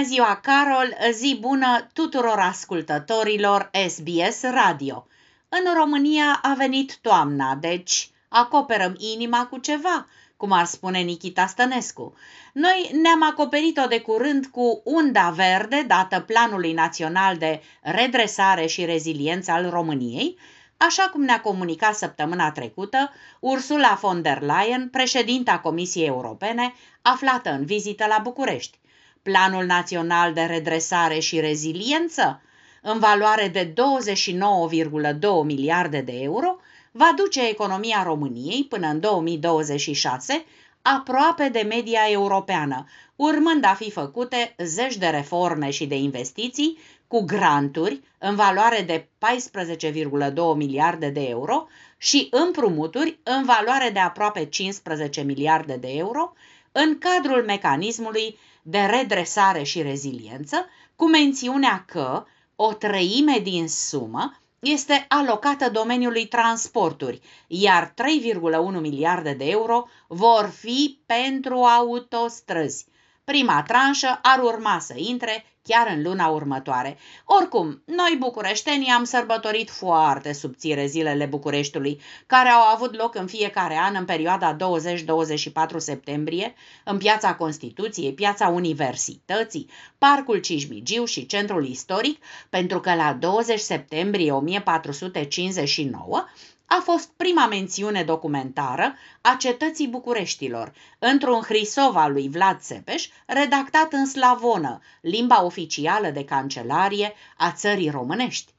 Bună ziua, Carol! Zi bună tuturor ascultătorilor SBS Radio! În România a venit toamna, deci acoperăm inima cu ceva, cum ar spune Nikita Stănescu. Noi ne-am acoperit-o de curând cu unda verde dată Planului Național de Redresare și Reziliență al României, așa cum ne-a comunicat săptămâna trecută Ursula von der Leyen, președinta Comisiei Europene, aflată în vizită la București. Planul Național de Redresare și Reziliență, în valoare de 29,2 miliarde de euro, va duce economia României până în 2026 aproape de media europeană, urmând a fi făcute zeci de reforme și de investiții cu granturi în valoare de 14,2 miliarde de euro și împrumuturi în valoare de aproape 15 miliarde de euro în cadrul mecanismului de redresare și reziliență, cu mențiunea că o treime din sumă este alocată domeniului transporturi, iar 3,1 miliarde de euro vor fi pentru autostrăzi. Prima tranșă ar urma să intre chiar în luna următoare. Oricum, noi bucureștenii am sărbătorit foarte subțire zilele Bucureștiului, care au avut loc în fiecare an în perioada 20-24 septembrie, în Piața Constituției, Piața Universității, Parcul Cismigiu și Centrul Istoric, pentru că la 20 septembrie 1459 a fost prima mențiune documentară a cetății Bucureștilor, într-un hrisov al lui Vlad Țepeș, redactat în slavonă, limba oficială de cancelarie a țării românești.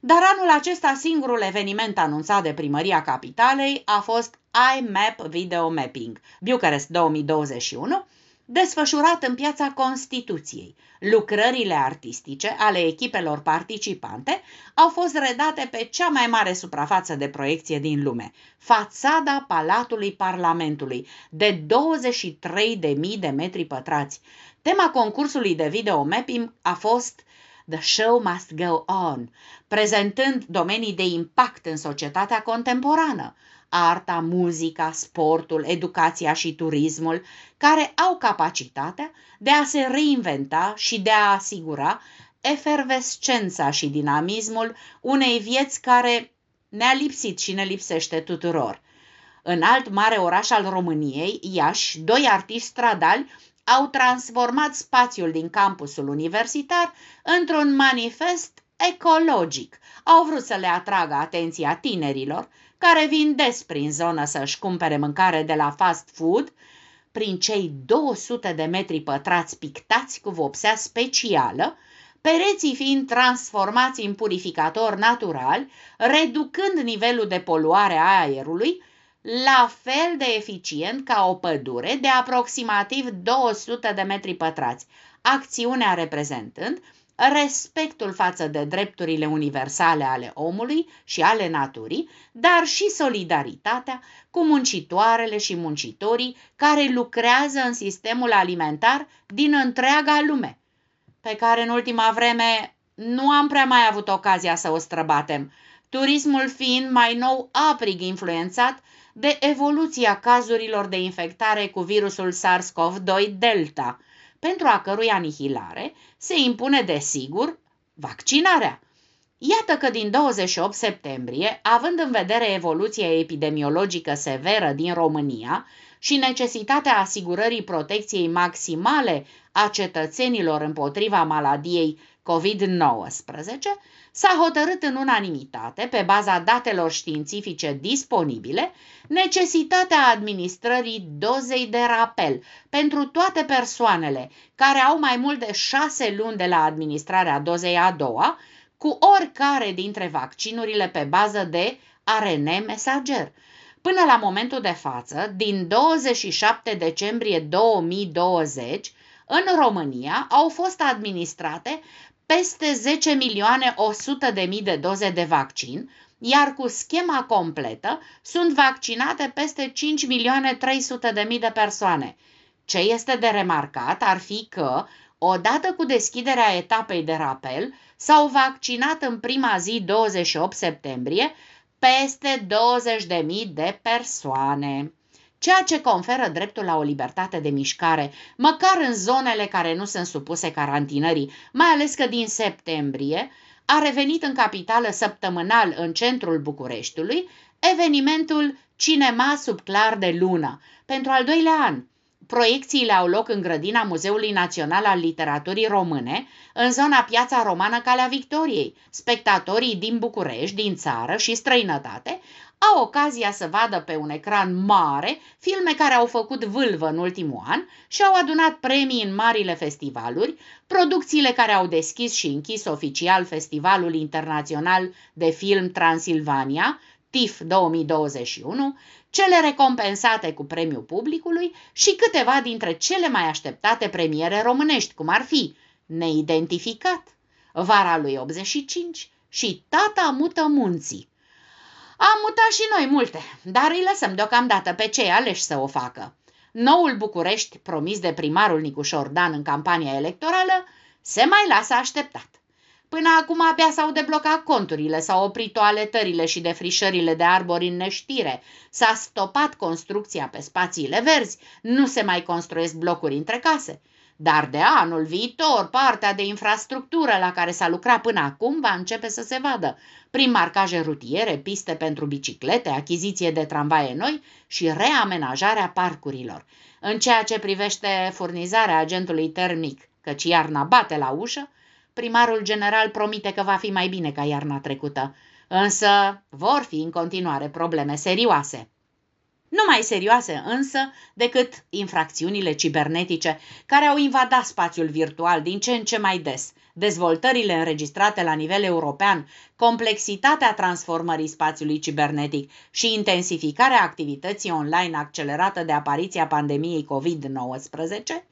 Dar anul acesta singurul eveniment anunțat de primăria capitalei a fost iMap Video Mapping, Bucharest 2021, desfășurat în piața Constituției. Lucrările artistice ale echipelor participante au fost redate pe cea mai mare suprafață de proiecție din lume, fațada Palatului Parlamentului, de 23.000 de metri pătrați. Tema concursului de video mapping a fost The Show Must Go On, prezentând domenii de impact în societatea contemporană, arta, muzica, sportul, educația și turismul, care au capacitatea de a se reinventa și de a asigura efervescența și dinamismul unei vieți care ne-a lipsit și ne lipsește tuturor. În alt mare oraș al României, Iași, doi artiști stradali au transformat spațiul din campusul universitar într-un manifest ecologic. Au vrut să le atragă atenția tinerilor care vin des prin zonă să-și cumpere mâncare de la fast food, prin cei 200 de metri pătrați pictați cu vopsea specială, pereții fiind transformați în purificator natural, reducând nivelul de poluare a aerului, la fel de eficient ca o pădure de aproximativ 200 de metri pătrați, acțiunea reprezentând respectul față de drepturile universale ale omului și ale naturii, dar și solidaritatea cu muncitoarele și muncitorii care lucrează în sistemul alimentar din întreaga lume, pe care în ultima vreme nu am prea mai avut ocazia să o străbatem, turismul fiind mai nou aprig influențat de evoluția cazurilor de infectare cu virusul SARS-CoV-2 Delta – pentru a cărui anihilare se impune desigur vaccinarea. Iată că din 28 septembrie, având în vedere evoluția epidemiologică severă din România și necesitatea asigurării protecției maximale a cetățenilor împotriva maladiei COVID-19, s-a hotărât în unanimitate, pe baza datelor științifice disponibile, necesitatea administrării dozei de rapel pentru toate persoanele care au mai mult de șase luni de la administrarea dozei a doua, cu oricare dintre vaccinurile pe bază de ARN mesager. Până la momentul de față, din 27 decembrie 2020, în România au fost administrate peste 10 milioane 100 de mii de doze de vaccin, iar cu schema completă sunt vaccinate peste 5 milioane 300 de mii de persoane. Ce este de remarcat ar fi că, odată cu deschiderea etapei de rapel, s-au vaccinat în prima zi 28 septembrie peste 20.000 de persoane. Ceea ce conferă dreptul la o libertate de mișcare, măcar în zonele care nu sunt supuse carantinării, mai ales că din septembrie a revenit în capitală săptămânal în centrul Bucureștiului evenimentul Cinema sub clar de lună, pentru al doilea an. Proiecțiile au loc în grădina Muzeului Național al Literaturii Române, în zona Piața Romană Calea Victoriei. Spectatorii din București, din țară și străinătate au ocazia să vadă pe un ecran mare filme care au făcut vâlvă în ultimul an și au adunat premii în marile festivaluri, producțiile care au deschis și închis oficial Festivalul Internațional de Film Transilvania, TIF 2021, cele recompensate cu premiul publicului și câteva dintre cele mai așteptate premiere românești, cum ar fi Neidentificat, Vara lui 85 și Tata mută munții. Am mutat și noi multe, dar îi lăsăm deocamdată pe cei aleși să o facă. Noul București, promis de primarul Nicușor Dan în campania electorală, se mai lasă așteptat. Până acum abia s-au deblocat conturile, s-au oprit toaletările și defrișările de arbori în neștire, s-a stopat construcția pe spațiile verzi, nu se mai construiesc blocuri între case. Dar de anul viitor, partea de infrastructură la care s-a lucrat până acum va începe să se vadă, prin marcaje rutiere, piste pentru biciclete, achiziție de tramvaie noi și reamenajarea parcurilor. În ceea ce privește furnizarea agentului termic, căci iarna bate la ușă, primarul general promite că va fi mai bine ca iarna trecută, însă vor fi în continuare probleme serioase. Nu mai serioase însă decât infracțiunile cibernetice care au invadat spațiul virtual din ce în ce mai des, dezvoltările înregistrate la nivel european, complexitatea transformării spațiului cibernetic și intensificarea activității online accelerată de apariția pandemiei COVID-19,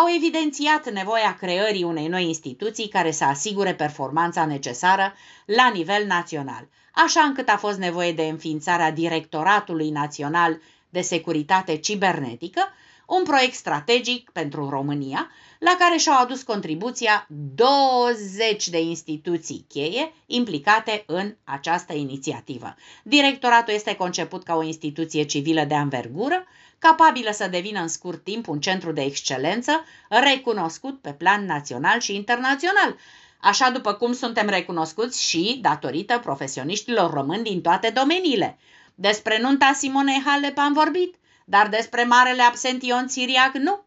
au evidențiat nevoia creării unei noi instituții care să asigure performanța necesară la nivel național, așa încât a fost nevoie de înființarea Directoratului Național de Securitate Cibernetică, un proiect strategic pentru România, la care și-au adus contribuția 20 de instituții cheie implicate în această inițiativă. Directoratul este conceput ca o instituție civilă de anvergură, capabilă să devină în scurt timp un centru de excelență recunoscut pe plan național și internațional, așa după cum suntem recunoscuți și datorită profesioniștilor români din toate domeniile. Despre nunta Simonei Halep am vorbit, dar despre marele absention siriac nu.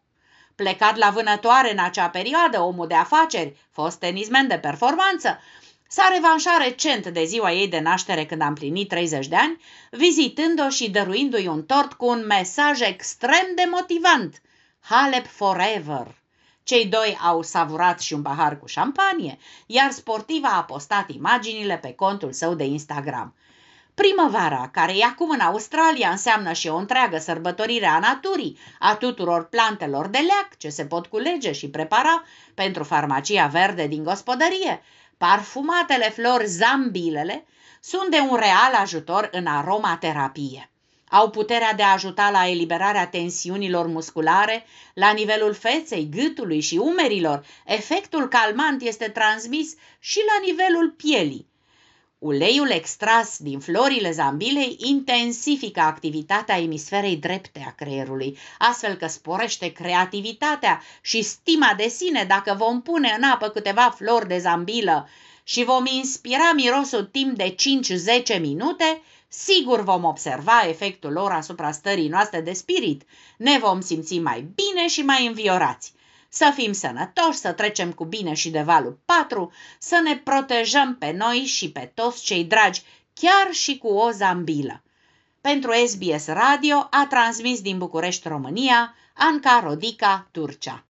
Plecat la vânătoare în acea perioadă, omul de afaceri, fost tenismen de performanță, S-a revanșat recent de ziua ei de naștere când a împlinit 30 de ani, vizitând-o și dăruindu-i un tort cu un mesaj extrem de motivant. Halep forever! Cei doi au savurat și un pahar cu șampanie, iar sportiva a postat imaginile pe contul său de Instagram. Primăvara, care e acum în Australia, înseamnă și o întreagă sărbătorire a naturii, a tuturor plantelor de leac ce se pot culege și prepara pentru farmacia verde din gospodărie, Parfumatele flori zambilele sunt de un real ajutor în aromaterapie. Au puterea de a ajuta la eliberarea tensiunilor musculare la nivelul feței, gâtului și umerilor. Efectul calmant este transmis și la nivelul pielii. Uleiul extras din florile zambilei intensifică activitatea emisferei drepte a creierului, astfel că sporește creativitatea și stima de sine dacă vom pune în apă câteva flori de zambilă și vom inspira mirosul timp de 5-10 minute, sigur vom observa efectul lor asupra stării noastre de spirit. Ne vom simți mai bine și mai înviorați să fim sănătoși, să trecem cu bine și de valul 4, să ne protejăm pe noi și pe toți cei dragi, chiar și cu o zambilă. Pentru SBS Radio a transmis din București, România, Anca Rodica, Turcia.